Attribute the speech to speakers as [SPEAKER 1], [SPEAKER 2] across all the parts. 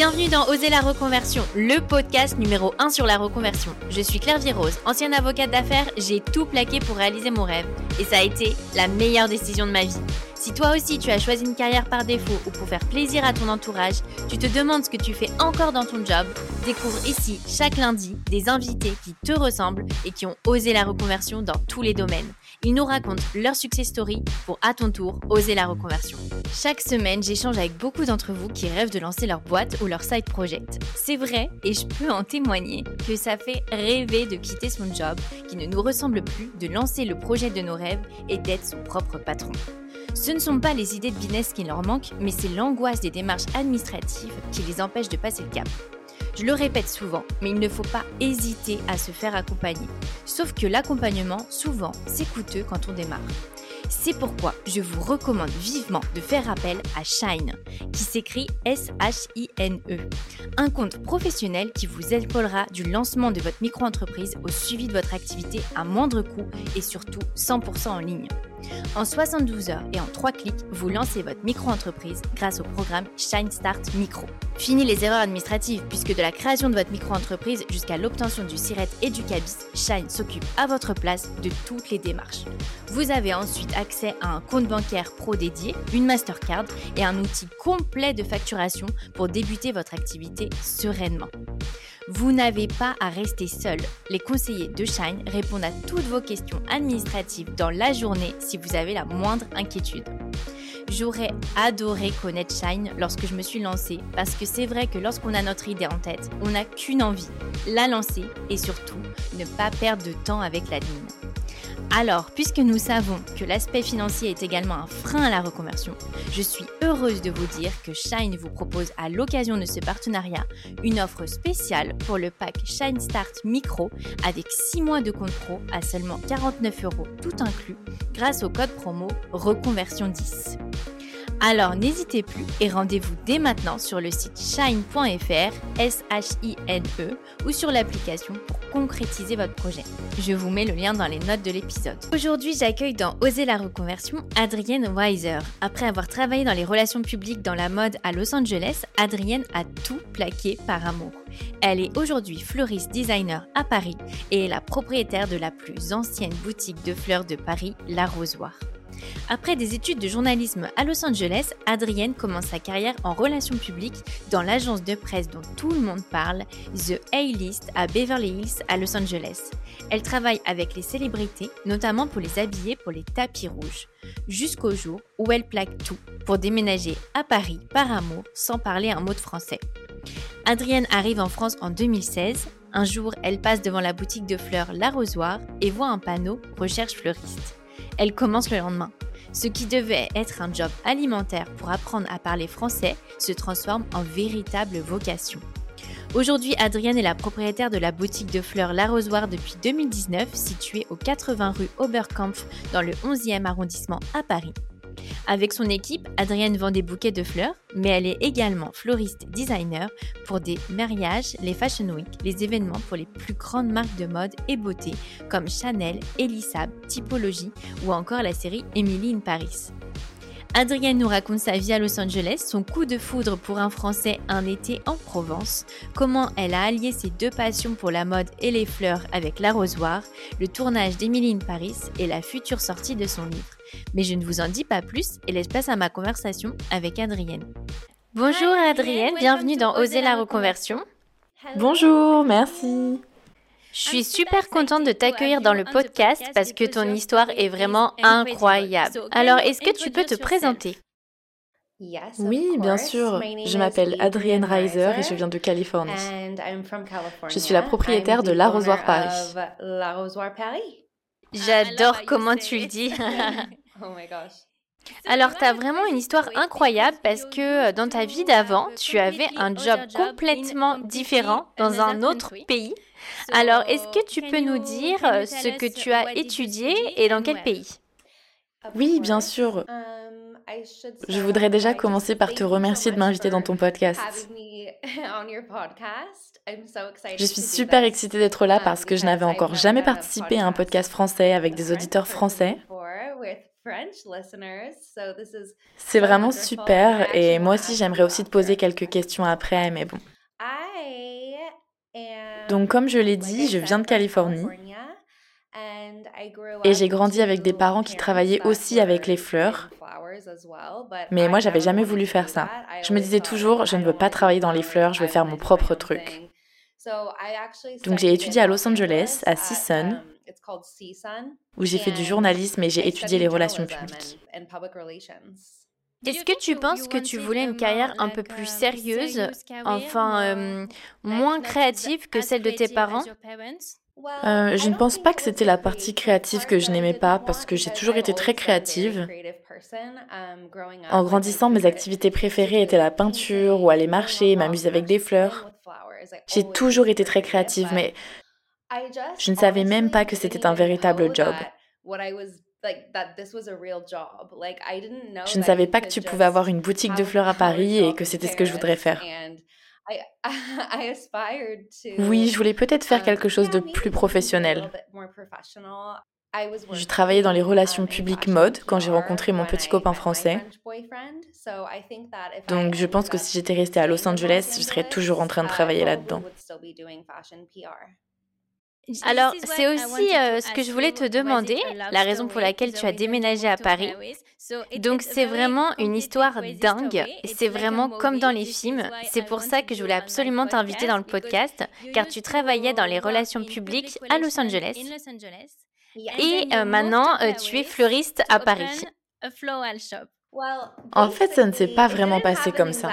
[SPEAKER 1] Bienvenue dans Oser la reconversion, le podcast numéro 1 sur la reconversion. Je suis Claire Virose, ancienne avocate d'affaires, j'ai tout plaqué pour réaliser mon rêve. Et ça a été la meilleure décision de ma vie. Si toi aussi tu as choisi une carrière par défaut ou pour faire plaisir à ton entourage, tu te demandes ce que tu fais encore dans ton job, découvre ici chaque lundi des invités qui te ressemblent et qui ont osé la reconversion dans tous les domaines. Ils nous racontent leur success story pour à ton tour oser la reconversion. Chaque semaine, j'échange avec beaucoup d'entre vous qui rêvent de lancer leur boîte ou leur side project. C'est vrai et je peux en témoigner que ça fait rêver de quitter son job qui ne nous ressemble plus, de lancer le projet de nos rêves et d'être son propre patron. Ce ne sont pas les idées de business qui leur manquent, mais c'est l'angoisse des démarches administratives qui les empêchent de passer le cap. Je le répète souvent, mais il ne faut pas hésiter à se faire accompagner. Sauf que l'accompagnement, souvent, c'est coûteux quand on démarre. C'est pourquoi je vous recommande vivement de faire appel à Shine, qui s'écrit S-H-I-N-E, un compte professionnel qui vous épaulera du lancement de votre micro-entreprise au suivi de votre activité à moindre coût et surtout 100% en ligne. En 72 heures et en 3 clics, vous lancez votre micro-entreprise grâce au programme Shine Start Micro. Fini les erreurs administratives puisque de la création de votre micro-entreprise jusqu'à l'obtention du SIRET et du CABIS, Shine s'occupe à votre place de toutes les démarches. Vous avez ensuite accès à un compte bancaire pro dédié, une Mastercard et un outil complet de facturation pour débuter votre activité sereinement. Vous n'avez pas à rester seul. Les conseillers de Shine répondent à toutes vos questions administratives dans la journée si vous avez la moindre inquiétude. J'aurais adoré connaître Shine lorsque je me suis lancée parce que c'est vrai que lorsqu'on a notre idée en tête, on n'a qu'une envie, la lancer et surtout ne pas perdre de temps avec l'admin. Alors, puisque nous savons que l'aspect financier est également un frein à la reconversion, je suis heureuse de vous dire que Shine vous propose à l'occasion de ce partenariat une offre spéciale pour le pack Shine Start Micro avec 6 mois de compte pro à seulement 49 euros tout inclus grâce au code promo Reconversion 10. Alors n'hésitez plus et rendez-vous dès maintenant sur le site shine.fr, S-H-I-N-E, ou sur l'application pour concrétiser votre projet. Je vous mets le lien dans les notes de l'épisode. Aujourd'hui, j'accueille dans Oser la reconversion Adrienne Weiser. Après avoir travaillé dans les relations publiques dans la mode à Los Angeles, Adrienne a tout plaqué par amour. Elle est aujourd'hui fleuriste designer à Paris et est la propriétaire de la plus ancienne boutique de fleurs de Paris, La Rosoir. Après des études de journalisme à Los Angeles, Adrienne commence sa carrière en relations publiques dans l'agence de presse dont tout le monde parle, The A-List à Beverly Hills à Los Angeles. Elle travaille avec les célébrités, notamment pour les habiller pour les tapis rouges, jusqu'au jour où elle plaque tout pour déménager à Paris par amour sans parler un mot de français. Adrienne arrive en France en 2016. Un jour, elle passe devant la boutique de fleurs L'Arrosoir et voit un panneau Recherche fleuriste. Elle commence le lendemain. Ce qui devait être un job alimentaire pour apprendre à parler français se transforme en véritable vocation. Aujourd'hui, Adrienne est la propriétaire de la boutique de fleurs L'Arrosoir depuis 2019, située au 80 rue Oberkampf dans le 11e arrondissement à Paris. Avec son équipe, Adrienne vend des bouquets de fleurs, mais elle est également floriste designer pour des mariages, les Fashion Week, les événements pour les plus grandes marques de mode et beauté comme Chanel, Elisab, Typologie ou encore la série Emily in Paris. Adrienne nous raconte sa vie à Los Angeles, son coup de foudre pour un Français un été en Provence, comment elle a allié ses deux passions pour la mode et les fleurs avec l'arrosoir, le tournage d'Emily in Paris et la future sortie de son livre. Mais je ne vous en dis pas plus et laisse place à ma conversation avec Adrienne. Bonjour Adrienne, bienvenue dans Oser la reconversion.
[SPEAKER 2] Bonjour, merci.
[SPEAKER 1] Je suis super contente de t'accueillir dans le podcast parce que ton histoire est vraiment incroyable. Alors, est-ce que tu peux te présenter?
[SPEAKER 2] Oui, bien sûr. Je m'appelle Adrienne Reiser et je viens de Californie. Je suis la propriétaire de l'Arrosoir Paris.
[SPEAKER 1] J'adore comment tu le dis. Oh Alors, tu as vraiment une histoire incroyable parce que euh, dans ta vie d'avant, tu avais un job complètement différent dans un autre pays. Alors, est-ce que tu peux nous dire euh, ce que tu as étudié et dans quel pays?
[SPEAKER 2] Oui, bien sûr. Je voudrais déjà commencer par te remercier de m'inviter dans ton podcast. Je suis super excitée d'être là parce que je n'avais encore jamais participé à un podcast. français avec des auditeurs français. C'est vraiment super et moi aussi j'aimerais aussi te poser quelques questions après, mais bon. Donc comme je l'ai dit, je viens de Californie et j'ai grandi avec des parents qui travaillaient aussi avec les fleurs. Mais moi, j'avais jamais voulu faire ça. Je me disais toujours, je ne veux pas travailler dans les fleurs, je veux faire mon propre truc. Donc j'ai étudié à Los Angeles, à CSUN, où j'ai fait du journalisme et j'ai étudié les relations publiques.
[SPEAKER 1] Est-ce que tu penses que tu voulais une carrière un peu plus sérieuse, enfin euh, moins créative que celle de tes parents?
[SPEAKER 2] euh, je ne pense pas que c'était la partie créative que je n'aimais pas parce que j'ai toujours été très créative. En grandissant, mes activités préférées étaient la peinture ou aller marcher, m'amuser avec des fleurs. J'ai toujours été très créative, mais je ne savais même pas que c'était un véritable job. Je ne savais pas que tu pouvais avoir une boutique de fleurs à Paris et que c'était ce que je voudrais faire. Oui, je voulais peut-être faire quelque um, chose de plus professionnel. Je travaillais dans les relations publiques mode quand j'ai rencontré mon petit copain français. Donc je pense que si j'étais restée à Los Angeles, je serais toujours en train de uh, travailler là-dedans.
[SPEAKER 1] Alors, c'est aussi euh, ce que je voulais te demander, la raison pour laquelle tu as déménagé à Paris. Donc, c'est vraiment une histoire dingue. C'est vraiment comme dans les films. C'est pour ça que je voulais absolument t'inviter dans le podcast, car tu travaillais dans les relations publiques à Los Angeles. Et euh, maintenant, euh, tu es fleuriste à Paris.
[SPEAKER 2] En fait, ça ne s'est pas vraiment passé comme ça.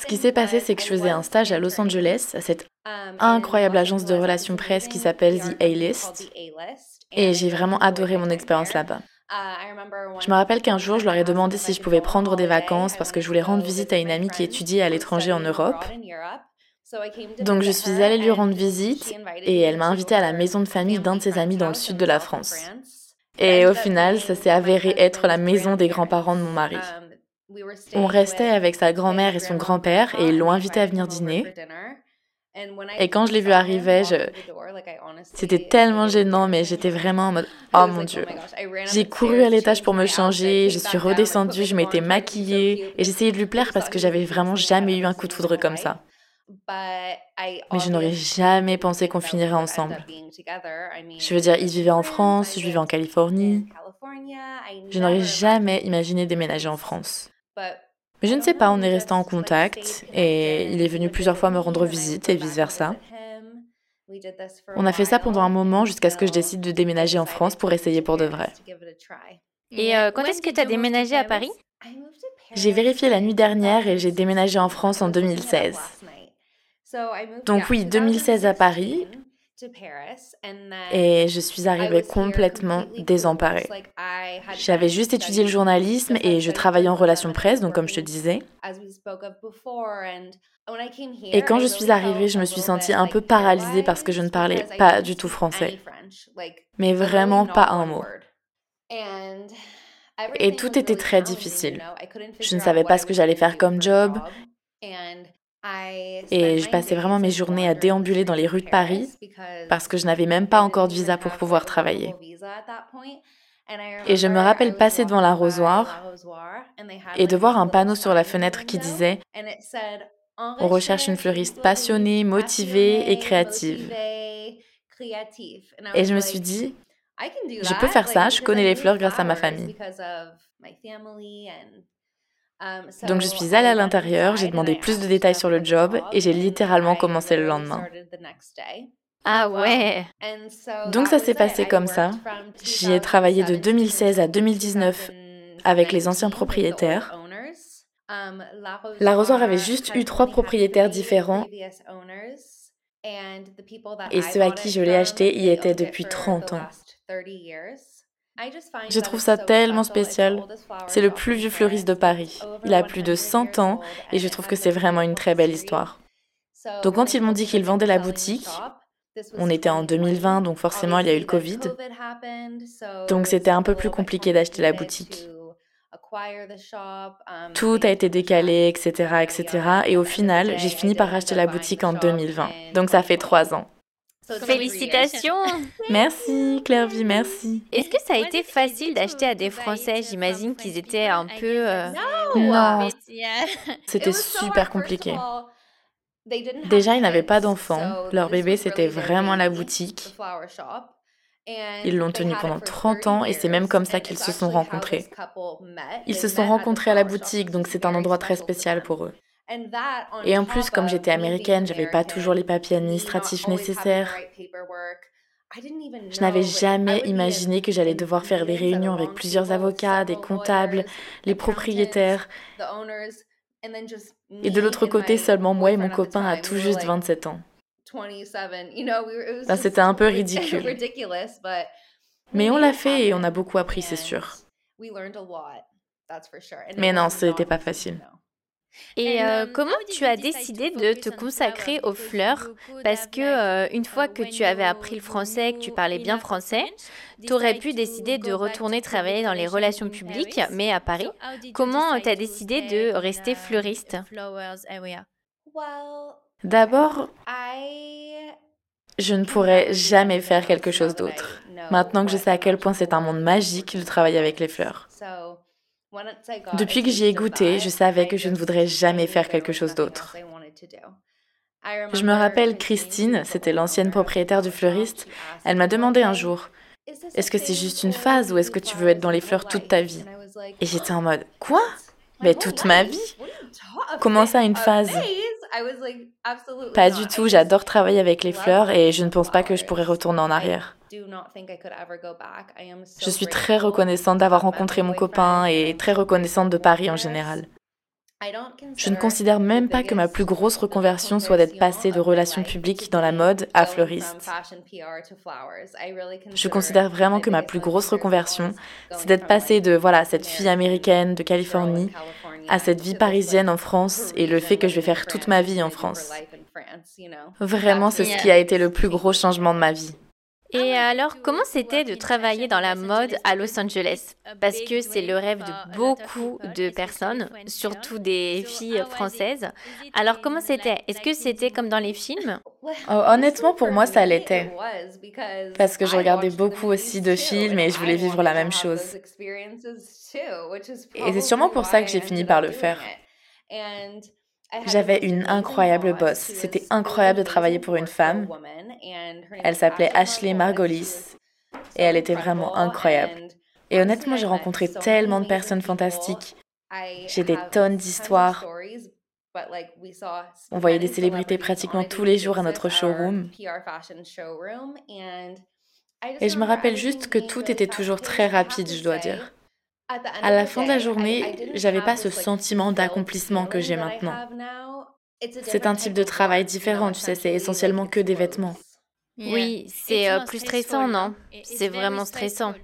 [SPEAKER 2] Ce qui s'est passé, c'est que je faisais un stage à Los Angeles, à cette um, incroyable agence de relations presse qui s'appelle The A-List, et j'ai vraiment adoré mon expérience là-bas. Uh, je me rappelle qu'un jour, je leur ai demandé si je pouvais prendre des vacances parce que je voulais rendre visite à une amie qui étudiait à l'étranger en Europe. Donc je suis allée lui rendre visite et elle m'a invitée à la maison de famille d'un de ses amis dans le sud de la France. Et au final, ça s'est avéré être la maison des grands-parents de mon mari. On restait avec sa grand-mère et son grand-père et ils l'ont invité à venir dîner. Et quand je l'ai vu arriver, je... c'était tellement gênant, mais j'étais vraiment en mode Oh mon Dieu. J'ai couru à l'étage pour me changer, je suis redescendue, je m'étais maquillée et j'essayais de lui plaire parce que j'avais vraiment jamais eu un coup de foudre comme ça. Mais je n'aurais jamais pensé qu'on finirait ensemble. Je veux dire, il vivait en France, je vivais en Californie. Je n'aurais jamais imaginé déménager en France. Mais je ne sais pas, on est resté en contact et il est venu plusieurs fois me rendre visite et vice-versa. On a fait ça pendant un moment jusqu'à ce que je décide de déménager en France pour essayer pour de vrai.
[SPEAKER 1] Et euh, quand est-ce que tu as déménagé à Paris?
[SPEAKER 2] J'ai vérifié la nuit dernière et j'ai déménagé en France en 2016. Donc oui, 2016 à Paris. Et je suis arrivée complètement désemparée. J'avais juste étudié le journalisme et je travaillais en relations presse, donc comme je te disais. Et quand je suis arrivée, je me suis sentie un peu paralysée parce que je ne parlais pas du tout français. Mais vraiment pas un mot. Et tout était très difficile. Je ne savais pas ce que j'allais faire comme job. Et je passais vraiment mes journées à déambuler dans les rues de Paris parce que je n'avais même pas encore de visa pour pouvoir travailler. Et je me rappelle passer devant l'arrosoir et de voir un panneau sur la fenêtre qui disait On recherche une fleuriste passionnée, motivée et créative. Et je me suis dit Je peux faire ça, je connais les fleurs grâce à ma famille. Um, Donc je suis allée à l'intérieur, j'ai demandé plus de détails sur le job et j'ai littéralement commencé le lendemain.
[SPEAKER 1] Ah ouais
[SPEAKER 2] Donc ça s'est passé comme ça. J'y ai travaillé de 2016 à 2019 avec les anciens propriétaires. Um, L'arrosoir avait juste eu trois propriétaires différents et ceux à qui je l'ai acheté y étaient depuis 30 ans. Je trouve ça tellement spécial. C'est le plus vieux fleuriste de Paris. Il a plus de 100 ans et je trouve que c'est vraiment une très belle histoire. Donc quand ils m'ont dit qu'ils vendaient la boutique, on était en 2020, donc forcément il y a eu le Covid. Donc c'était un peu plus compliqué d'acheter la boutique. Tout a été décalé, etc., etc. Et au final, j'ai fini par acheter la boutique en 2020. Donc ça fait trois ans.
[SPEAKER 1] Félicitations
[SPEAKER 2] Merci Clairvy, merci.
[SPEAKER 1] Est-ce que ça a été facile d'acheter à des Français? J'imagine qu'ils étaient un peu... Euh,
[SPEAKER 2] non, c'était super compliqué. Déjà, ils n'avaient pas d'enfants. Leur bébé, c'était vraiment la boutique. Ils l'ont tenu pendant 30 ans et c'est même comme ça qu'ils se sont rencontrés. Ils se sont rencontrés à la boutique, donc c'est un endroit très spécial pour eux. Et en plus, comme j'étais américaine, j'avais pas toujours les papiers administratifs nécessaires. Je n'avais jamais imaginé que j'allais devoir faire des réunions avec plusieurs avocats, des comptables, les propriétaires. Et de l'autre côté, seulement moi et mon copain à tout juste 27 ans. Ben, c'était un peu ridicule. Mais on l'a fait et on a beaucoup appris, c'est sûr. Mais non, ce n'était pas facile.
[SPEAKER 1] Et euh, comment tu as décidé de te consacrer aux fleurs? Parce que euh, une fois que tu avais appris le français, que tu parlais bien français, tu aurais pu décider de retourner travailler dans les relations publiques, mais à Paris. Comment tu as décidé de rester fleuriste?
[SPEAKER 2] D'abord, je ne pourrais jamais faire quelque chose d'autre. Maintenant que je sais à quel point c'est un monde magique de travailler avec les fleurs. Depuis que j'y ai goûté, je savais que je ne voudrais jamais faire quelque chose d'autre. Je me rappelle Christine, c'était l'ancienne propriétaire du fleuriste, elle m'a demandé un jour, est-ce que c'est juste une phase ou est-ce que tu veux être dans les fleurs toute ta vie? Et j'étais en mode, quoi? Mais toute ma vie? Comment ça une phase? Pas du tout, j'adore travailler avec les fleurs et je ne pense pas que je pourrais retourner en arrière. Je suis très reconnaissante d'avoir rencontré mon copain et très reconnaissante de Paris en général. Je ne considère même pas que ma plus grosse reconversion soit d'être passée de relations publiques dans la mode à fleuriste. Je considère vraiment que ma plus grosse reconversion, c'est d'être passée de voilà cette fille américaine de Californie à cette vie parisienne en France et le fait que je vais faire toute ma vie en France. Vraiment, c'est ce qui a été le plus gros changement de ma vie.
[SPEAKER 1] Et alors, comment c'était de travailler dans la mode à Los Angeles? Parce que c'est le rêve de beaucoup de personnes, surtout des filles françaises. Alors, comment c'était? Est-ce que c'était comme dans les films?
[SPEAKER 2] Oh, Honnêtement, pour moi, ça l'était. Parce que je regardais beaucoup aussi de films et je voulais vivre la même chose. Et c'est sûrement pour ça que j'ai fini par le faire. J'avais une incroyable boss. C'était incroyable de travailler pour une femme. Elle s'appelait Ashley Margolis et elle était vraiment incroyable. Et honnêtement, j'ai rencontré tellement de personnes fantastiques. J'ai des tonnes d'histoires. On voyait des célébrités pratiquement tous les jours à notre showroom. Et je me rappelle juste que tout était toujours très rapide, je dois dire. À la fin de la journée, j'avais pas ce sentiment d'accomplissement que j'ai maintenant. C'est un type de travail différent, tu sais, c'est essentiellement que des vêtements.
[SPEAKER 1] Oui, c'est euh, plus stressant, non? C'est vraiment stressant.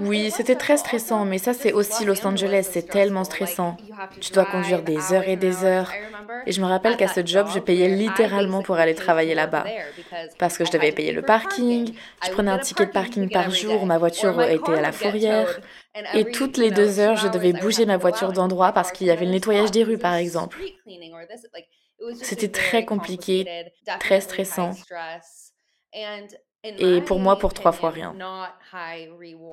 [SPEAKER 2] Oui, c'était très stressant, mais ça c'est aussi Los Angeles, c'est tellement stressant. Tu dois conduire des heures et des heures. Et je me rappelle qu'à ce job, je payais littéralement pour aller travailler là-bas. Parce que je devais payer le parking, je prenais un ticket de parking par jour, ma voiture était à la fourrière. Et toutes les deux heures, je devais bouger ma voiture d'endroit parce qu'il y avait le nettoyage des rues, par exemple. C'était très compliqué, très stressant. Et pour moi, pour trois fois rien.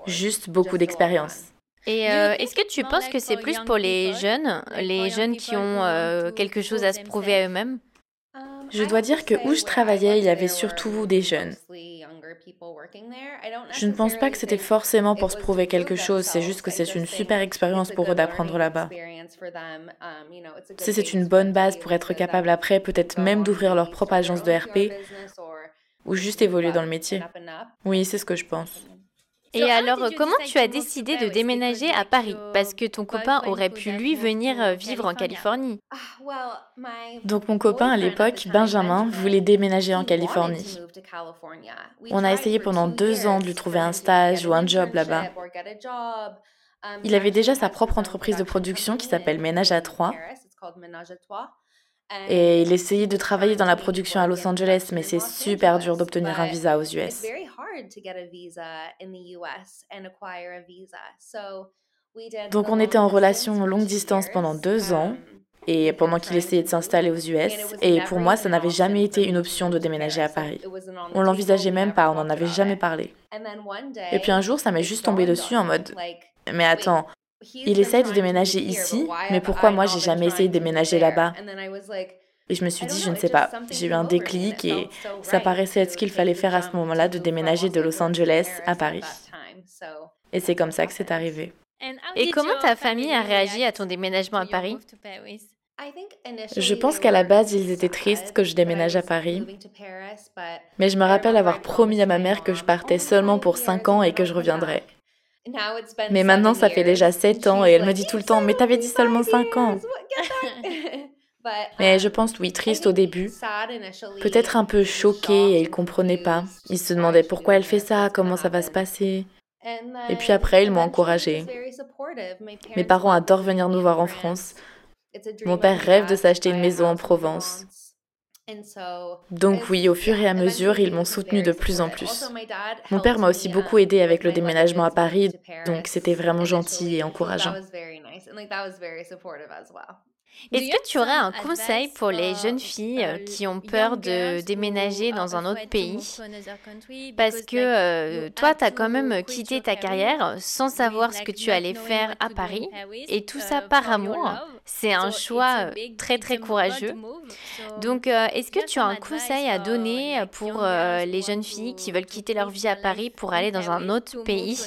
[SPEAKER 2] Juste beaucoup d'expérience.
[SPEAKER 1] Et euh, est-ce que tu penses que c'est plus pour les jeunes, les jeunes qui ont euh, quelque chose à se prouver à eux-mêmes?
[SPEAKER 2] Je dois dire que où je travaillais, il y avait surtout des jeunes. Je ne pense pas que c'était forcément pour se prouver quelque chose, c'est juste que c'est une super expérience pour eux d'apprendre là-bas. C'est une bonne base pour être capable après peut-être même d'ouvrir leur propre agence de RP ou juste évoluer dans le métier. Oui, c'est ce que je pense.
[SPEAKER 1] Et alors, comment tu as décidé de déménager à Paris? Parce que ton copain aurait pu, lui, venir euh, vivre en Californie.
[SPEAKER 2] Ah, Donc mon copain à l'époque, Benjamin, voulait déménager en Californie. On a essayé pendant deux ans de lui trouver un stage ou un job là-bas. Il avait déjà sa propre entreprise de production qui s'appelle Ménage à trois. Et il essayait de travailler dans la production à Los Angeles, mais c'est super dur d'obtenir un visa aux US. Donc on était en relation longue distance pendant deux ans, et pendant qu'il essayait de s'installer aux US, et pour moi, ça n'avait jamais été une option de déménager à Paris. On l'envisageait même pas, on n'en avait jamais parlé. Et puis un jour, ça m'est juste tombé dessus en mode, mais attends, il essaye de déménager ici, mais pourquoi moi j'ai jamais essayé de déménager là-bas? Et je me suis dit, je ne sais pas, j'ai eu un déclic et ça paraissait être ce qu'il fallait faire à ce moment-là de déménager de Los Angeles à Paris. Et c'est comme ça que c'est arrivé.
[SPEAKER 1] Et comment ta famille a réagi à ton déménagement à Paris?
[SPEAKER 2] je pense qu'à la base, ils étaient tristes que je déménage à Paris. Mais je me rappelle avoir promis à ma mère que je partais seulement pour 5 ans et que je reviendrais. Mais maintenant, ça fait déjà 7 ans et elle me dit tout le temps, mais t'avais dit seulement 5 ans. Mais je pense, oui, triste au début. Peut-être un peu choquée et ils comprenaient pas. Ils se demandaient pourquoi elle fait ça, comment ça va se passer. Et puis après, ils m'ont encouragée. Mes parents adorent venir nous voir en France. Mon père rêve de s'acheter une maison en Provence. Donc oui, au fur et à mesure, ils m'ont soutenu de plus en plus. Mon père m'a aussi beaucoup aidé avec le déménagement à Paris, donc c'était vraiment gentil et encourageant.
[SPEAKER 1] Est-ce que tu aurais un conseil pour les jeunes filles euh, qui ont peur de déménager dans un autre pays? Parce que euh, toi, tu as quand même quitté ta carrière sans savoir ce que tu allais faire à Paris. Et tout ça par amour. C'est un choix euh, très très courageux. Donc, est-ce que tu as un conseil à donner pour les jeunes filles qui veulent quitter leur vie à Paris pour aller dans un autre pays?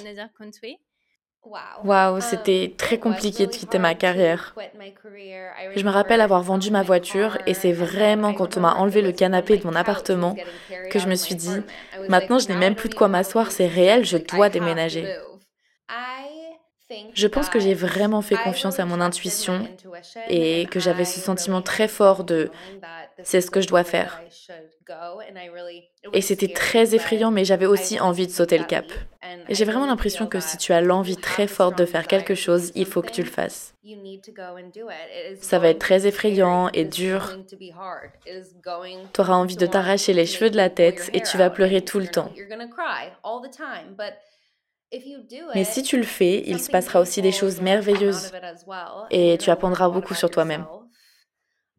[SPEAKER 2] Waouh, c'était très compliqué de quitter ma carrière. Je me rappelle avoir vendu ma voiture et c'est vraiment quand on m'a enlevé le canapé de mon appartement que je me suis dit, maintenant je n'ai même plus de quoi m'asseoir, c'est réel, je dois déménager. Je pense que j'ai vraiment fait confiance à mon intuition et que j'avais ce sentiment très fort de c'est ce que je dois faire. Et c'était très effrayant, mais j'avais aussi envie de sauter le cap. Et j'ai vraiment l'impression que si tu as l'envie très forte de faire quelque chose, il faut que tu le fasses. Ça va être très effrayant et dur. Tu auras envie de t'arracher les cheveux de la tête et tu vas pleurer tout le temps. Mais si tu le fais, il se passera aussi des choses merveilleuses et tu apprendras beaucoup sur toi-même.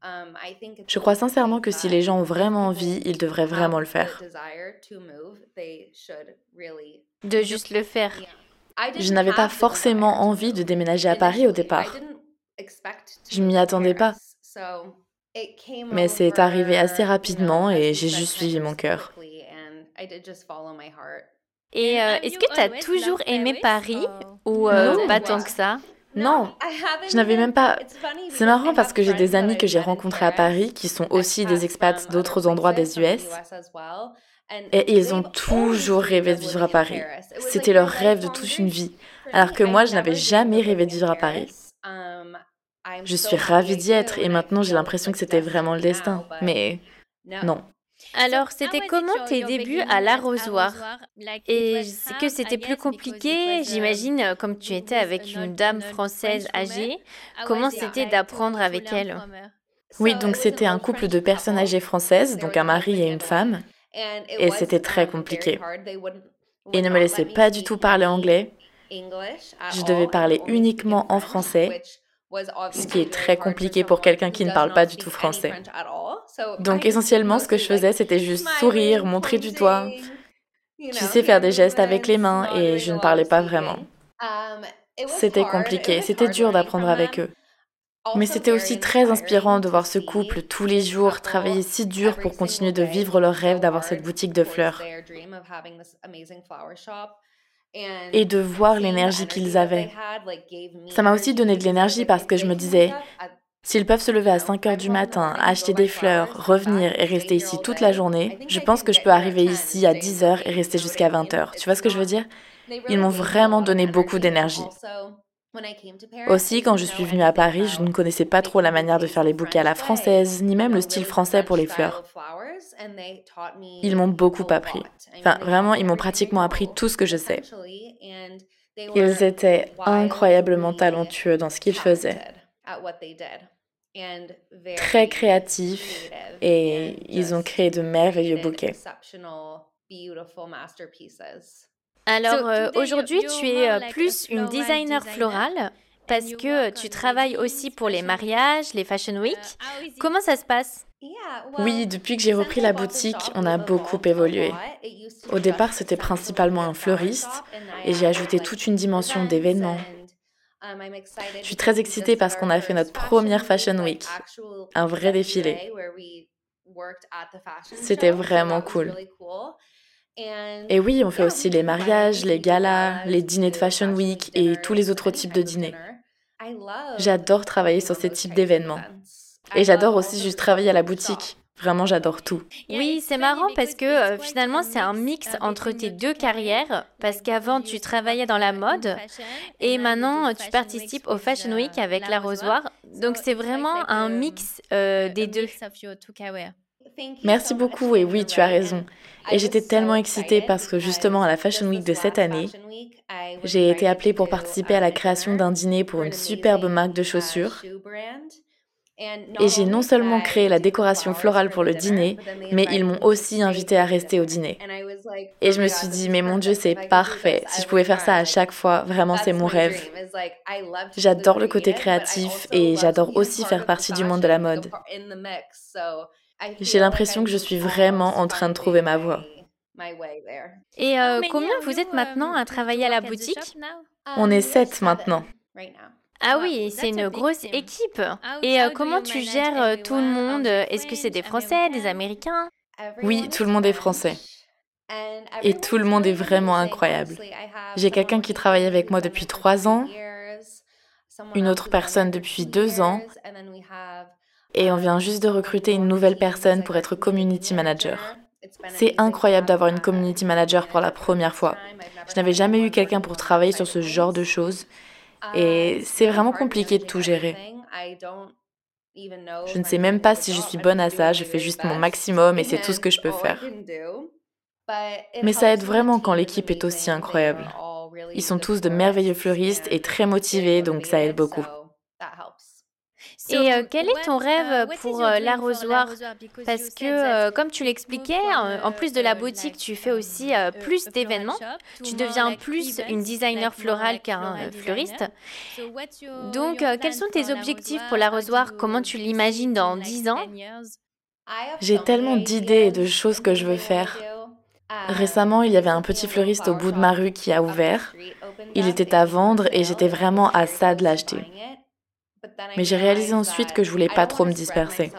[SPEAKER 2] Um, Je crois sincèrement que si les gens ont vraiment envie, ils devraient vraiment le faire.
[SPEAKER 1] De juste le faire.
[SPEAKER 2] Je n'avais pas forcément envie de déménager à Paris au départ. Je ne m'y attendais pas. Mais c'est arrivé assez rapidement et j'ai juste suivi mon cœur.
[SPEAKER 1] Et euh, est-ce que tu as toujours aimé Paris ou euh, pas tant que ça?
[SPEAKER 2] Non, je n'avais même pas... C'est marrant parce que j'ai des amis que j'ai rencontrés à Paris qui sont aussi des expats d'autres endroits des US. Et ils ont toujours rêvé de vivre à Paris. C'était leur rêve de toute une vie. Alors que moi, je n'avais jamais rêvé de vivre à Paris. Je suis ravie d'y être et maintenant j'ai l'impression que c'était vraiment le destin. Mais non.
[SPEAKER 1] Alors, c'était comment tes débuts à l'arrosoir Et que c'était plus compliqué, j'imagine, euh, comme tu étais avec une dame française âgée, comment c'était d'apprendre avec elle
[SPEAKER 2] Oui, donc c'était un couple de personnes âgées françaises, donc un mari et une femme, et c'était très compliqué. Ils ne me laissaient pas du tout parler anglais. Je devais parler uniquement en français, ce qui est très compliqué pour quelqu'un qui ne parle pas du tout français. Donc essentiellement, ce que je faisais, c'était juste sourire, montrer du doigt. Tu sais faire des gestes avec les mains et je ne parlais pas vraiment. Um, c'était compliqué, c'était dur d'apprendre avec eux. Mais c'était aussi très inspirant de voir ce couple tous les jours travailler si dur pour continuer de vivre leur rêve d'avoir cette boutique de fleurs. Et de voir l'énergie qu'ils avaient. Ça m'a aussi donné de l'énergie parce que je me disais, S'ils peuvent se lever à 5 heures du matin, acheter des fleurs, revenir et rester ici toute la journée, je pense que je peux arriver ici à 10 heures et rester jusqu'à 20 heures. Tu vois ce que je veux dire? Ils m'ont vraiment donné beaucoup d'énergie. Aussi, quand je suis venue à Paris, je ne connaissais pas trop la manière de faire les bouquets à la française, ni même le style français pour les fleurs. Ils m'ont beaucoup appris. Enfin, vraiment, ils m'ont pratiquement appris tout ce que je sais. Ils étaient incroyablement talentueux dans ce qu'ils faisaient très créatifs et ils ont créé de merveilleux bouquets.
[SPEAKER 1] Alors euh, aujourd'hui, tu es euh, plus une designer florale parce que tu travailles aussi pour les mariages, les fashion week. Comment ça se passe?
[SPEAKER 2] Oui, depuis que j'ai repris la boutique, on a beaucoup évolué. Au départ, c'était principalement un fleuriste et j'ai ajouté toute une dimension d'événements. Je suis très excitée parce qu'on a fait notre première Fashion Week, un vrai défilé. C'était vraiment cool. Et oui, on fait aussi les mariages, les galas, les dîners de Fashion Week et tous les autres types de dîners. J'adore travailler sur ces types d'événements. Et j'adore aussi juste travailler à la boutique. Vraiment, j'adore tout.
[SPEAKER 1] Oui, c'est marrant parce que euh, finalement, c'est un mix entre tes deux carrières. Parce qu'avant, tu travaillais dans la mode et maintenant, tu participes au Fashion Week avec l'arrosoir. Donc, c'est vraiment un mix euh, des deux.
[SPEAKER 2] Merci beaucoup et oui, tu as raison. Et j'étais tellement excitée parce que justement à la Fashion Week de cette année, j'ai été appelée pour participer à la création d'un dîner pour une superbe marque de chaussures. Et j'ai non seulement créé la décoration florale pour le dîner, mais ils m'ont aussi invité à rester au dîner. Et je me suis dit, mais mon Dieu, c'est parfait. Si je pouvais faire ça à chaque fois, vraiment, c'est mon rêve. J'adore le côté créatif et j'adore aussi faire partie du monde de la mode. J'ai l'impression que je suis vraiment en train de trouver ma voie.
[SPEAKER 1] Et euh, combien vous êtes maintenant à travailler à la boutique?
[SPEAKER 2] On est sept maintenant.
[SPEAKER 1] Ah oui, c'est une grosse équipe. Et euh, comment tu gères euh, tout le monde? Est-ce que c'est des Français, des Américains?
[SPEAKER 2] Oui, tout le monde est français. Et tout le monde est vraiment incroyable. J'ai quelqu'un qui travaille avec moi depuis trois ans, une autre personne depuis deux ans, et on vient juste de recruter une nouvelle personne pour être community manager. C'est incroyable d'avoir une community manager pour la première fois. Je n'avais jamais eu quelqu'un pour travailler sur ce genre de choses et c'est vraiment compliqué de tout gérer. Je ne sais même pas si je suis bonne à ça, je fais juste mon maximum et c'est tout ce que je peux faire. Mais ça aide vraiment quand l'équipe est aussi incroyable. Ils sont tous de merveilleux fleuristes et très motivés, donc ça aide beaucoup.
[SPEAKER 1] Et euh, quel est ton rêve pour euh, l'arrosoir Parce que, euh, comme tu l'expliquais, en plus de la boutique, tu fais aussi plus d'événements. Tu deviens plus une designer florale qu'un fleuriste. Donc, quels sont tes objectifs pour l'arrosoir Comment tu l'imagines dans 10 ans?
[SPEAKER 2] J'ai tellement d'idées et de choses que je veux faire. Récemment, il y avait un petit fleuriste au bout de ma rue qui a ouvert. Il était à vendre et j'étais vraiment à ça de l'acheter. Mais j'ai réalisé ensuite que je voulais pas trop me disperser.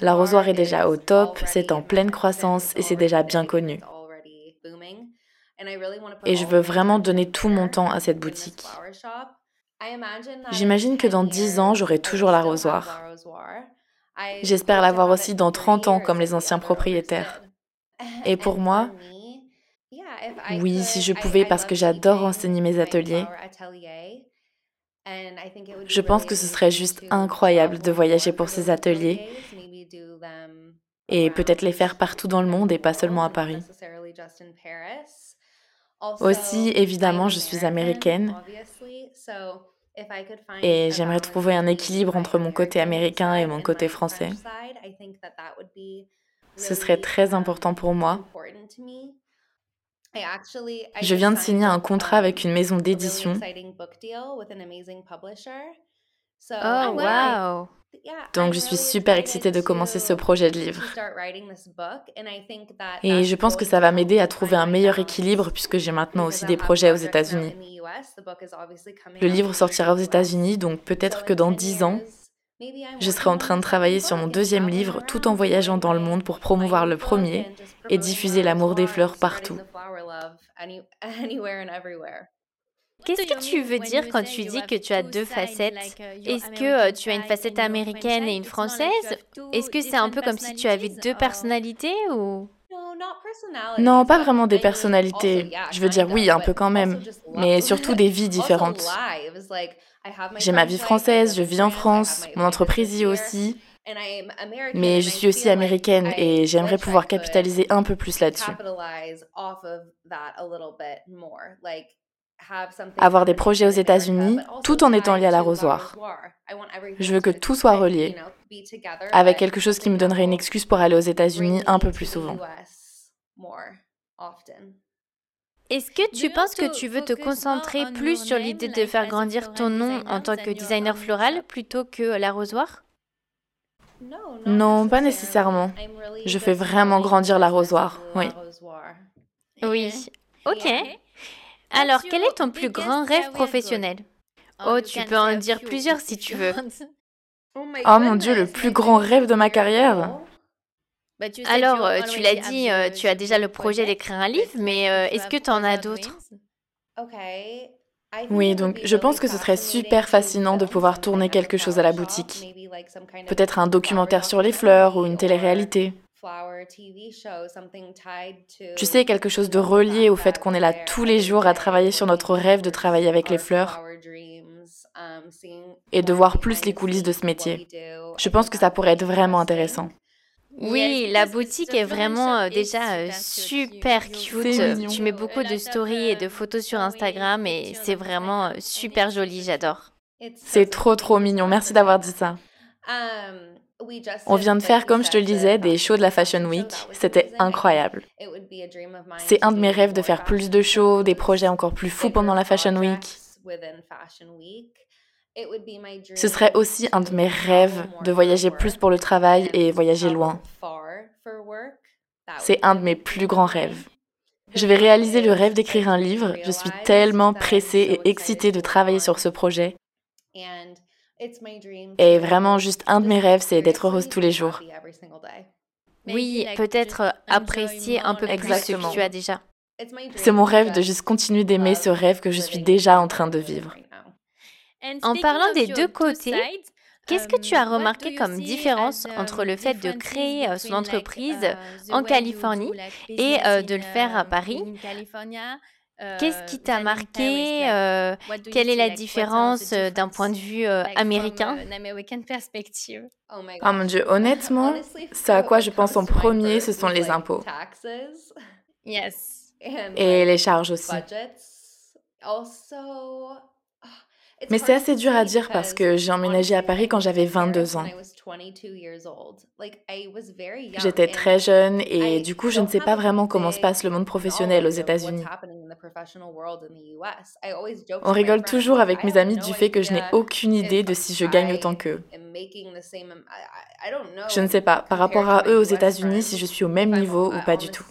[SPEAKER 2] L'arrosoir est déjà au top, c'est en pleine croissance et c'est déjà bien connu. Et je veux vraiment donner tout mon temps à cette boutique. J'imagine que dans 10 ans, j'aurai toujours l'arrosoir. J'espère l'avoir aussi dans 30 ans comme les anciens propriétaires. Et pour moi, oui, si je pouvais, parce que j'adore enseigner mes ateliers, je pense que ce serait juste incroyable de voyager pour ces ateliers. et peut-être les faire partout dans le monde et pas seulement à Paris. Aussi, évidemment, je suis américaine. et j'aimerais trouver un équilibre entre mon côté américain et mon côté français. Ce serait très important pour moi je viens de signer un contrat avec une maison d'édition.
[SPEAKER 1] Oh, wow!
[SPEAKER 2] Donc je suis super excitée de commencer ce projet de livre. Et je pense que ça va m'aider à trouver un meilleur équilibre puisque j'ai maintenant aussi des projets aux États-Unis. Le livre sortira aux États-Unis, donc peut-être que dans dix ans, je serai en train de travailler sur mon deuxième livre tout en voyageant dans le monde pour promouvoir le premier et diffuser l'amour des fleurs partout.
[SPEAKER 1] Qu'est-ce que tu veux dire quand tu dis que tu as deux facettes? Est-ce que euh, tu as une facette américaine et une française? Est-ce que c'est un peu comme si tu avais deux personnalités ou?
[SPEAKER 2] Non, pas vraiment des personnalités. Je veux dire oui, un peu quand même, mais surtout des vies différentes. J'ai ma vie française, je vis en France, mon entreprise y aussi. Mais je suis aussi américaine et j'aimerais pouvoir capitaliser un peu plus là-dessus. Avoir des projets aux États-Unis tout en étant lié à l'arrosoir. Je veux que tout soit relié, avec quelque chose qui me donnerait une excuse pour aller aux États-Unis un peu plus souvent.
[SPEAKER 1] Est-ce que tu penses que tu veux te concentrer plus sur l'idée de faire grandir ton nom en tant que designer floral plutôt que l'arrosoir?
[SPEAKER 2] Non, pas nécessairement. Je fais vraiment grandir l'arrosoir, oui.
[SPEAKER 1] Oui, ok. Alors, quel est ton plus grand rêve professionnel? Oh, tu peux en dire plusieurs si tu veux.
[SPEAKER 2] Oh mon dieu, le plus grand rêve de ma carrière
[SPEAKER 1] bah, Alors, euh, tu l'as dit, euh, tu as déjà le projet d'écrire un livre, mais euh, est-ce que tu en as d'autres?
[SPEAKER 2] Oui, donc je pense que ce serait super fascinant de pouvoir tourner quelque chose à la boutique. Peut-être un documentaire sur les fleurs ou une télé-réalité. Tu sais, quelque chose de relié au fait qu'on est là tous les jours à travailler sur notre rêve de travailler avec les fleurs um, et de voir plus les coulisses de ce métier. Je pense que ça pourrait être vraiment intéressant.
[SPEAKER 1] Oui, la boutique est vraiment euh, déjà euh, super cute. Tu mets beaucoup de stories et de photos sur Instagram et c'est vraiment euh, super joli, j'adore.
[SPEAKER 2] C'est trop trop mignon, merci d'avoir dit ça. Um, on vient de faire, comme je te le disais, des shows de la Fashion Week. C'était incroyable. C'est un de mes rêves de faire plus de shows, des projets encore plus fous pendant la Fashion Week. Ce serait aussi un de mes rêves de voyager plus pour le travail et voyager loin. C'est un de mes plus grands rêves. Je vais réaliser le rêve d'écrire un livre. Je suis tellement pressée et excitée de travailler sur ce projet. Et vraiment, juste un de mes rêves, c'est d'être heureuse tous les jours.
[SPEAKER 1] Oui, peut-être apprécier un peu plus ce que tu as déjà.
[SPEAKER 2] C'est mon rêve de juste continuer d'aimer ce rêve que je suis déjà en train de vivre.
[SPEAKER 1] En parlant des deux côtés, Qu'est-ce que tu as um, remarqué comme différence entre le fait de créer euh, son entreprise uh, en Californie et euh, de le faire à Paris? Qu'est-ce qui t'a marqué euh, Quelle est la différence d'un point de vue américain?
[SPEAKER 2] Oh, oh mon dieu, honnêtement, ce à quoi je pense en premier, ce sont les impôts. Et les charges aussi. Mais c'est assez dur à dire parce que j'ai emménagé à Paris quand j'avais 22 ans. J'étais très jeune et du coup, je ne sais pas vraiment comment se passe le monde professionnel aux États-Unis. On rigole toujours avec mes amis du fait que je n'ai aucune idée de si je gagne autant qu'eux. Je ne sais pas, par rapport à eux aux États-Unis, si je suis au même niveau ou pas du tout.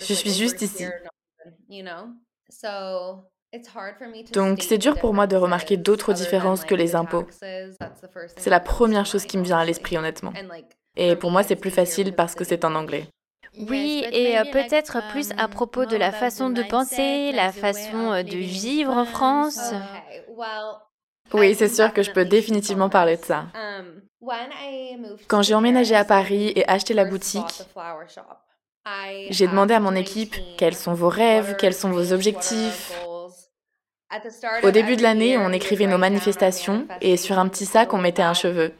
[SPEAKER 2] Je suis juste ici. Donc c'est dur pour moi de remarquer d'autres différences que les impôts. C'est la première chose qui me vient à l'esprit honnêtement. Et pour moi c'est plus facile parce que c'est en anglais.
[SPEAKER 1] Oui, et euh, peut-être plus à propos de la façon de penser, la façon euh, de vivre en France.
[SPEAKER 2] Oui, c'est sûr que je peux définitivement parler de ça. Quand j'ai emménagé à Paris et acheté la boutique, j'ai demandé à mon équipe quels sont vos rêves, quels sont vos objectifs, au début de l'année, on écrivait nos manifestations et sur un petit sac, on mettait un cheveu.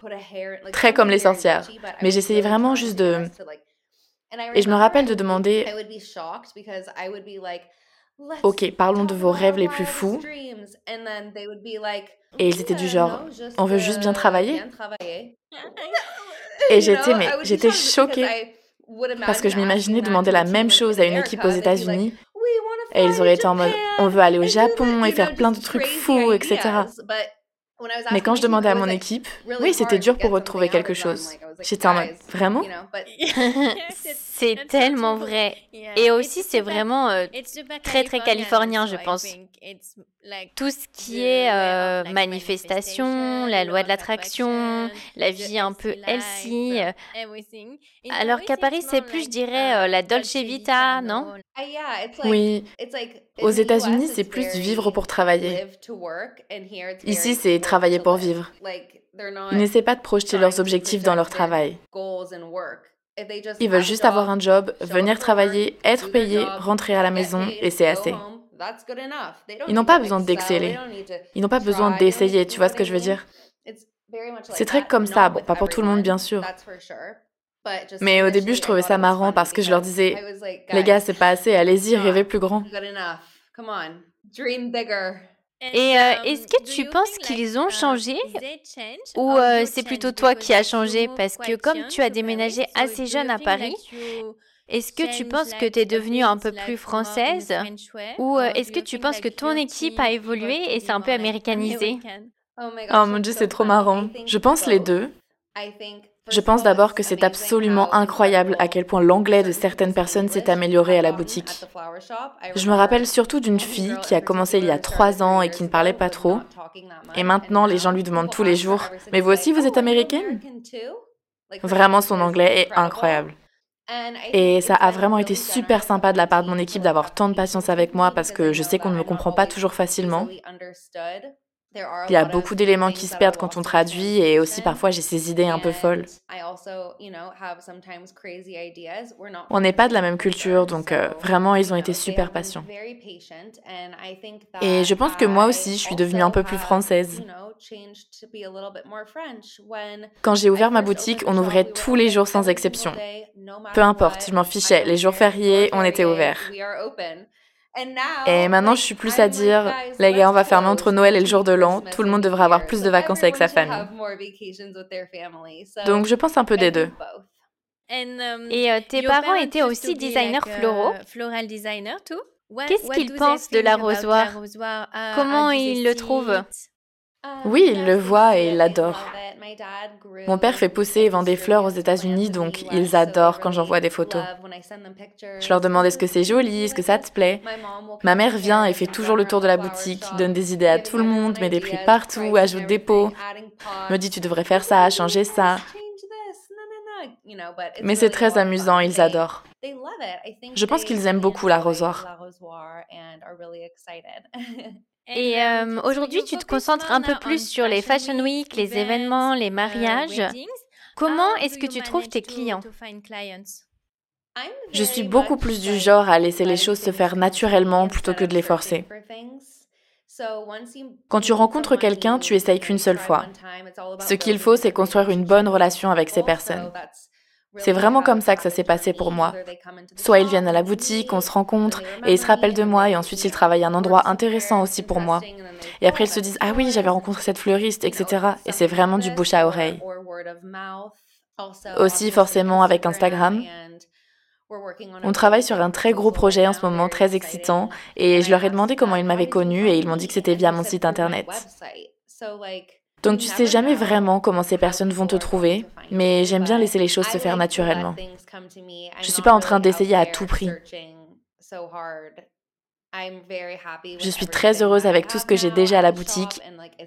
[SPEAKER 2] Très comme les sorcières. Mais j'essayais vraiment juste de... Et je me rappelle de demander, OK, parlons de vos rêves les plus fous. Et ils étaient du genre, on veut juste bien travailler. Et j'étais, mais j'étais choquée parce que je m'imaginais demander la même chose à une équipe aux États-Unis et ils auraient été en mode on veut aller au Japon et faire plein de trucs fous, etc. Mais quand je demandais à mon équipe, oui, c'était dur pour eux de trouver quelque chose. J'étais en mode, vraiment?
[SPEAKER 1] C'est tellement vrai. Et aussi, c'est vraiment euh, très, très californien, je pense. Tout ce qui est euh, manifestation, la loi de l'attraction, la vie un peu healthy. Euh. Alors qu'à Paris, c'est plus, je dirais, la Dolce Vita, non?
[SPEAKER 2] Oui. Aux États-Unis, c'est plus vivre pour travailler. Ici, c'est travailler pour vivre. Ils n'essaient pas de projeter leurs objectifs dans leur travail. Ils veulent juste avoir un job, venir travailler, être payés, rentrer à la maison et c'est assez. Ils n'ont pas besoin d'exceller. Ils n'ont pas besoin d'essayer, tu vois ce que je veux dire? C'est très comme ça, bon, pas pour tout le monde bien sûr. Mais au début, je trouvais ça marrant parce que je leur disais, les gars, c'est pas assez, allez-y, rêvez plus grand.
[SPEAKER 1] Et euh, est-ce que tu penses qu'ils ont changé ou euh, c'est plutôt toi qui as changé? parce que comme tu as déménagé assez jeune à Paris, Est-ce que tu penses que tu es devenue un peu plus française ou euh, est-ce que tu penses que ton équipe a évolué et c'est un peu américanisé?
[SPEAKER 2] Oh mon dieu, c'est trop marrant. Je pense les deux. Je pense d'abord que c'est absolument incroyable à quel point l'anglais de certaines personnes s'est amélioré à la boutique. Je me rappelle surtout d'une fille qui a commencé il y a trois ans et qui ne parlait pas trop. Et maintenant, les gens lui demandent tous les jours, mais vous aussi, vous êtes américaine? Vraiment, son anglais est incroyable. Et ça a vraiment été super sympa de la part de mon équipe d'avoir tant de patience avec moi parce que je sais qu'on ne me comprend pas toujours facilement. Il y a beaucoup d'éléments qui se perdent quand on traduit et aussi parfois j'ai ces idées un peu folles. On n'est pas de la même culture, donc euh, vraiment ils ont été super patients. Et je pense que moi aussi je suis devenue un peu plus française. Quand j'ai ouvert ma boutique, on ouvrait tous les jours sans exception. Peu importe, je m'en fichais, les jours fériés, on était ouvert. Et maintenant, je suis plus à dire, les gars, on va fermer entre Noël et le jour de l'an. Tout le monde devrait avoir plus de vacances avec sa famille. Donc, je pense un peu des deux.
[SPEAKER 1] Um, et euh, tes parents étaient aussi designers floraux? Floral designer, tout. Qu'est-ce qu'ils pensent de l'arrosoir uh, Comment ils le trouvent?
[SPEAKER 2] Oui, il le voit et il l'adore. Mon père fait pousser et vend des fleurs aux États-Unis, donc ils adorent quand j'envoie des photos. Je leur demande est-ce que c'est joli, est-ce que ça te plaît? Ma mère vient et fait toujours le tour de la boutique, donne des idées à tout le monde, met des prix partout, ajoute des pots, me dit tu devrais faire ça, changer ça. Mais c'est très amusant, ils adorent. Je pense qu'ils aiment beaucoup l'arrosoir.
[SPEAKER 1] Et euh, aujourd'hui, tu te concentres un peu plus sur les Fashion Week, les événements, les uh, mariages. Comment est-ce que tu trouves tes clients?
[SPEAKER 2] Je suis beaucoup plus du genre à laisser les choses se faire naturellement plutôt que de les forcer. Quand tu rencontres quelqu'un, tu essayes qu'une seule fois. Ce qu'il faut, c'est construire une bonne relation avec ces personnes. C'est vraiment comme ça que ça s'est passé pour moi. Soit ils viennent à la boutique, on se rencontre et ils se rappellent de moi et ensuite ils travaillent à un endroit intéressant aussi pour moi. Et après ils se disent ah oui j'avais rencontré cette fleuriste etc. Et c'est vraiment du bouche à oreille. Aussi forcément avec Instagram. On travaille sur un très gros projet en ce moment, très excitant, et je leur ai demandé comment ils m'avaient connu et ils m'ont dit que c'était via mon site internet. Donc tu sais jamais vraiment comment ces personnes vont te trouver, mais j'aime bien laisser les choses se faire naturellement. Je suis pas en train d'essayer à tout prix. Je suis très heureuse avec tout ce que j'ai déjà à la boutique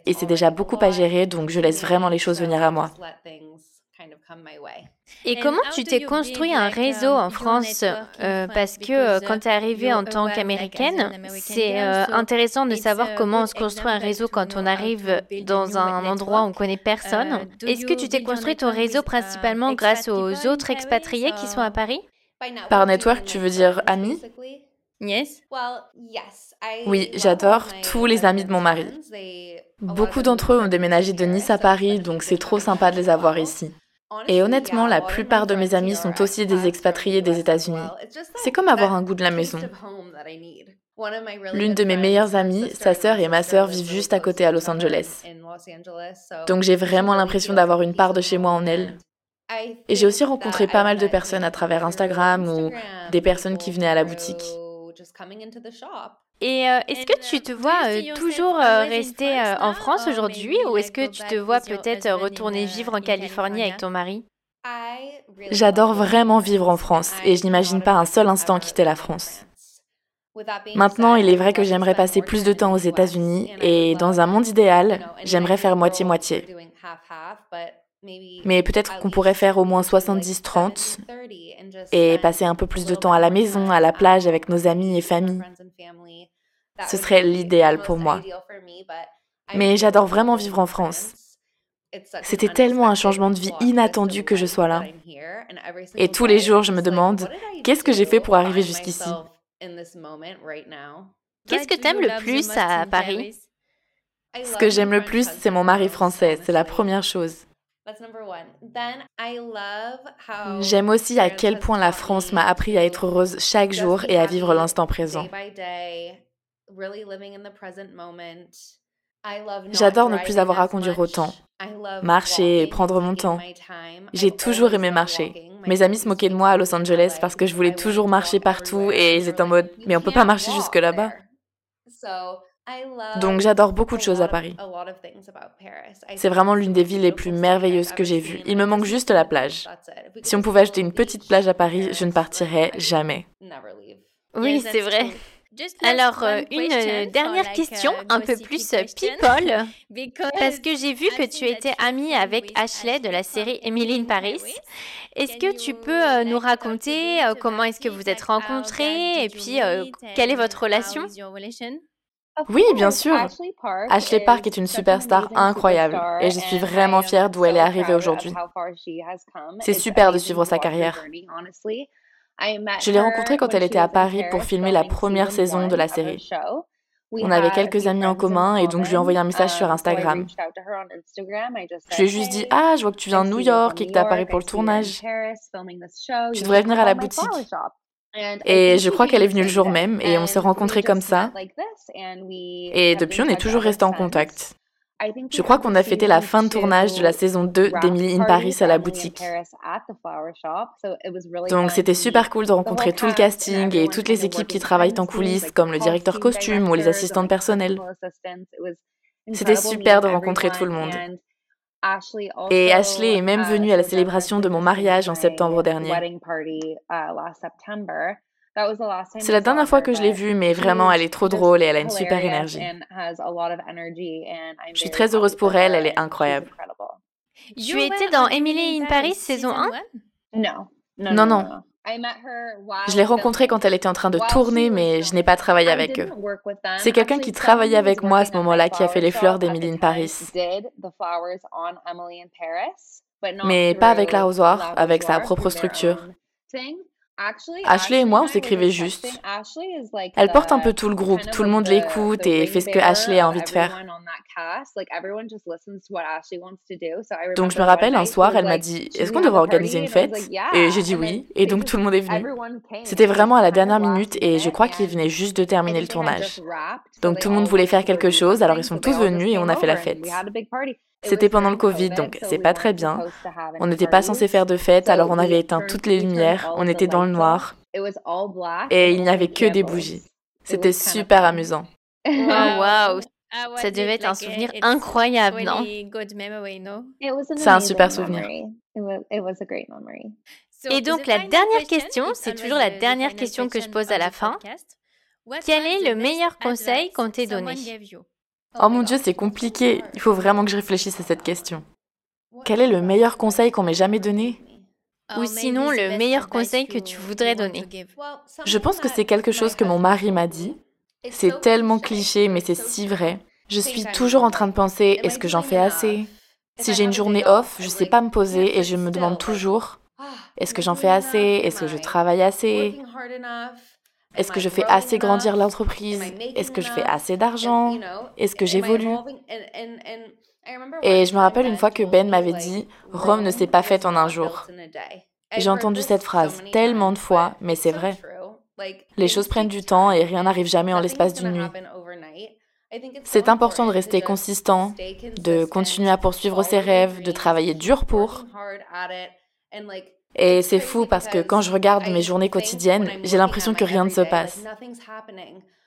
[SPEAKER 2] et c'est déjà beaucoup à gérer, donc je laisse vraiment les choses venir à moi.
[SPEAKER 1] Et comment tu t'es construit un réseau en France euh, Parce que euh, quand tu es arrivée en tant qu'américaine, c'est euh, intéressant de savoir comment on se construit un réseau quand on arrive dans un endroit où on connaît personne. Est-ce que tu t'es construit ton réseau principalement grâce aux autres expatriés qui sont à Paris?
[SPEAKER 2] Par network, tu veux dire amis?
[SPEAKER 1] Yes.
[SPEAKER 2] Oui, j'adore tous les amis de mon mari. Beaucoup d'entre eux ont déménagé de Nice à Paris, donc c'est trop sympa de les avoir ici. Et honnêtement, la plupart de mes amis sont aussi des expatriés des États-Unis. C'est comme avoir un goût de la maison. L'une de mes meilleures amies, sa sœur et ma sœur vivent juste à côté à Los Angeles. Donc j'ai vraiment l'impression d'avoir une part de chez moi en elle. Et j'ai aussi rencontré pas mal de personnes à travers Instagram ou des personnes qui venaient à la boutique.
[SPEAKER 1] Et euh, est-ce que tu te vois euh, toujours euh, rester en France aujourd'hui ou est-ce que tu te vois peut-être retourner vivre en Californie avec ton mari?
[SPEAKER 2] J'adore vraiment vivre en France et je n'imagine pas un seul instant quitter la France. Maintenant, il est vrai que j'aimerais passer plus de temps aux États-Unis et dans un monde idéal, j'aimerais faire moitié-moitié. Mais peut-être qu'on pourrait faire au moins 70-30 et passer un peu plus de temps à la maison, à la plage avec nos amis et familles. Ce serait l'idéal pour moi. Mais j'adore vraiment vivre en France. C'était tellement un changement de vie inattendu que je sois là. Et tous les jours, je me demande, qu'est-ce que j'ai fait pour arriver jusqu'ici?
[SPEAKER 1] Qu'est-ce que tu aimes le plus à Paris?
[SPEAKER 2] Ce que j'aime le plus, c'est mon mari français, c'est la première chose. J'aime aussi à quel point la France m'a appris à être heureuse chaque jour et à vivre l'instant présent. J'adore ne plus avoir à conduire autant. Marcher et prendre mon temps. J'ai toujours aimé marcher. Mes amis se moquaient de moi à Los Angeles parce que je voulais toujours marcher partout et ils étaient en mode mais on peut pas marcher jusque là-bas. Donc j'adore beaucoup de choses à Paris. C'est vraiment l'une des villes les plus merveilleuses que j'ai vues. Il me manque juste la plage. Si on pouvait ajouter une petite plage à Paris, je ne partirais jamais.
[SPEAKER 1] Oui, c'est vrai. Alors, euh, une euh, dernière question, un peu plus euh, people, parce que j'ai vu que tu étais amie avec Ashley de la série Emily in Paris. Est-ce que tu peux nous raconter comment est-ce que vous êtes rencontrés et puis quelle est votre relation?
[SPEAKER 2] oui, bien sûr. Ashley Park est une superstar incroyable et je suis vraiment fière d'où elle est arrivée aujourd'hui. C'est super de suivre sa carrière. Je l'ai rencontrée quand elle était à Paris pour filmer la première saison de la série. On avait quelques amis en commun et donc je lui ai envoyé un message sur Instagram. Je lui ai juste dit Ah, je vois que tu viens de New York et que tu es à Paris pour le tournage. Tu devrais venir à la boutique. Et je crois qu'elle est venue le jour même et on s'est rencontrés comme ça. Et depuis, on est toujours restés en contact. Je crois qu'on a fêté la fin de tournage de la saison 2 d'Emily in Paris à la boutique. Donc c'était super cool de rencontrer tout le casting et toutes les équipes qui travaillent en coulisses, comme le directeur costume ou les assistantes personnelles. C'était super de rencontrer tout le monde. Et Ashley est même venue à la célébration de mon mariage en septembre dernier. C'est la dernière fois que je l'ai vue, mais vraiment, elle est trop drôle et elle a une super énergie. Je suis très heureuse pour elle, elle est incroyable.
[SPEAKER 1] Tu étais dans Emily in Paris saison 1
[SPEAKER 2] Non. Non, non. Je l'ai rencontrée quand elle était en train de tourner, mais je n'ai pas travaillé avec eux. C'est quelqu'un qui travaillait avec moi à ce moment-là qui a fait les fleurs d'Emily in Paris. Mais pas avec l'arrosoir, avec sa propre structure. Ashley et moi, on s'écrivait juste. Elle porte un peu tout le groupe, tout le monde l'écoute et fait ce que Ashley a envie de faire. Donc je me rappelle, un soir, elle m'a dit, est-ce qu'on devrait organiser une fête? Et j'ai dit oui, et donc tout le monde est venu. C'était vraiment à la dernière minute et je crois qu'ils venaient juste de terminer le tournage. Donc tout le monde voulait faire quelque chose, alors ils sont tous venus et on a fait la fête. C'était pendant le Covid, donc c'est pas très bien. On n'était pas censé faire de fête, alors on avait éteint toutes les lumières, on était dans le noir. Et il n'y avait que des bougies. C'était super amusant.
[SPEAKER 1] Oh, wow, ça devait être un souvenir incroyable, non?
[SPEAKER 2] C'est un super souvenir.
[SPEAKER 1] Et donc la dernière question, c'est toujours la dernière question que je pose à la fin. Quel est le meilleur conseil qu'on t'ait donné?
[SPEAKER 2] Oh mon Dieu, c'est compliqué. Il faut vraiment que je réfléchisse à cette question. Quel est le meilleur conseil qu'on m'ait jamais donné?
[SPEAKER 1] Ou sinon le meilleur conseil que tu voudrais donner.
[SPEAKER 2] Je pense que c'est quelque chose que mon mari m'a dit. C'est tellement cliché, mais c'est si vrai. Je suis toujours en train de penser, est-ce que j'en fais assez? Si j'ai une journée off, je ne sais pas me poser et je me demande toujours, est-ce que j'en fais assez? Est-ce que je travaille assez? Est-ce que je fais assez grandir l'entreprise? Est-ce que je fais assez d'argent? Est-ce que j'évolue? Et je me rappelle une fois que Ben m'avait dit Rome ne s'est pas faite en un jour. J'ai entendu cette phrase tellement de fois, mais c'est vrai. Les choses prennent du temps et rien n'arrive jamais en l'espace d'une nuit. C'est important de rester consistant, de continuer à poursuivre ses rêves, de travailler dur pour. Et c'est fou parce que quand je regarde mes journées quotidiennes, j'ai l'impression que rien ne se passe.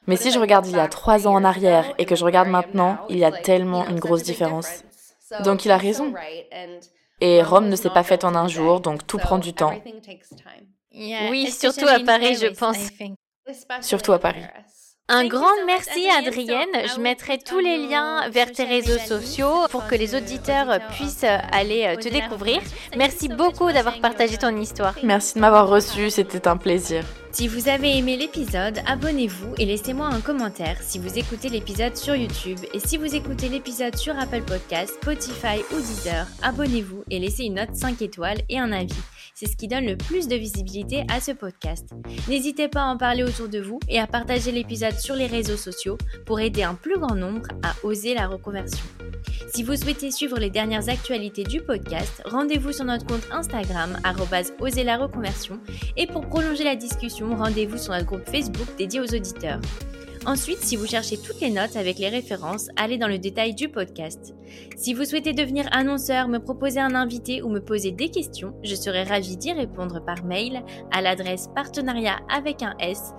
[SPEAKER 2] Mais si je regarde il y a trois ans en arrière et que je regarde maintenant, il y a tellement une grosse différence. Donc il a raison. Et Rome ne s'est pas faite en un jour, donc tout prend du temps.
[SPEAKER 1] Oui, surtout à Paris, je pense.
[SPEAKER 2] Surtout à Paris.
[SPEAKER 1] Un grand merci Adrienne. Je mettrai tous les liens vers tes réseaux sociaux pour que les auditeurs puissent aller euh, te découvrir. Merci beaucoup d'avoir partagé ton histoire.
[SPEAKER 2] Merci de m'avoir reçu, c'était un plaisir.
[SPEAKER 1] Si vous avez aimé l'épisode, abonnez-vous et laissez-moi un commentaire si vous écoutez l'épisode sur YouTube. Et si vous écoutez l'épisode sur Apple Podcast, Spotify ou Deezer, abonnez-vous et laissez une note 5 étoiles et un avis. C'est ce qui donne le plus de visibilité à ce podcast. N'hésitez pas à en parler autour de vous et à partager l'épisode sur les réseaux sociaux pour aider un plus grand nombre à oser la reconversion. Si vous souhaitez suivre les dernières actualités du podcast, rendez-vous sur notre compte Instagram oser la reconversion et pour prolonger la discussion, rendez-vous sur notre groupe Facebook dédié aux auditeurs. Ensuite, si vous cherchez toutes les notes avec les références, allez dans le détail du podcast. Si vous souhaitez devenir annonceur, me proposer un invité ou me poser des questions, je serai ravie d'y répondre par mail à l'adresse partenariat avec un s.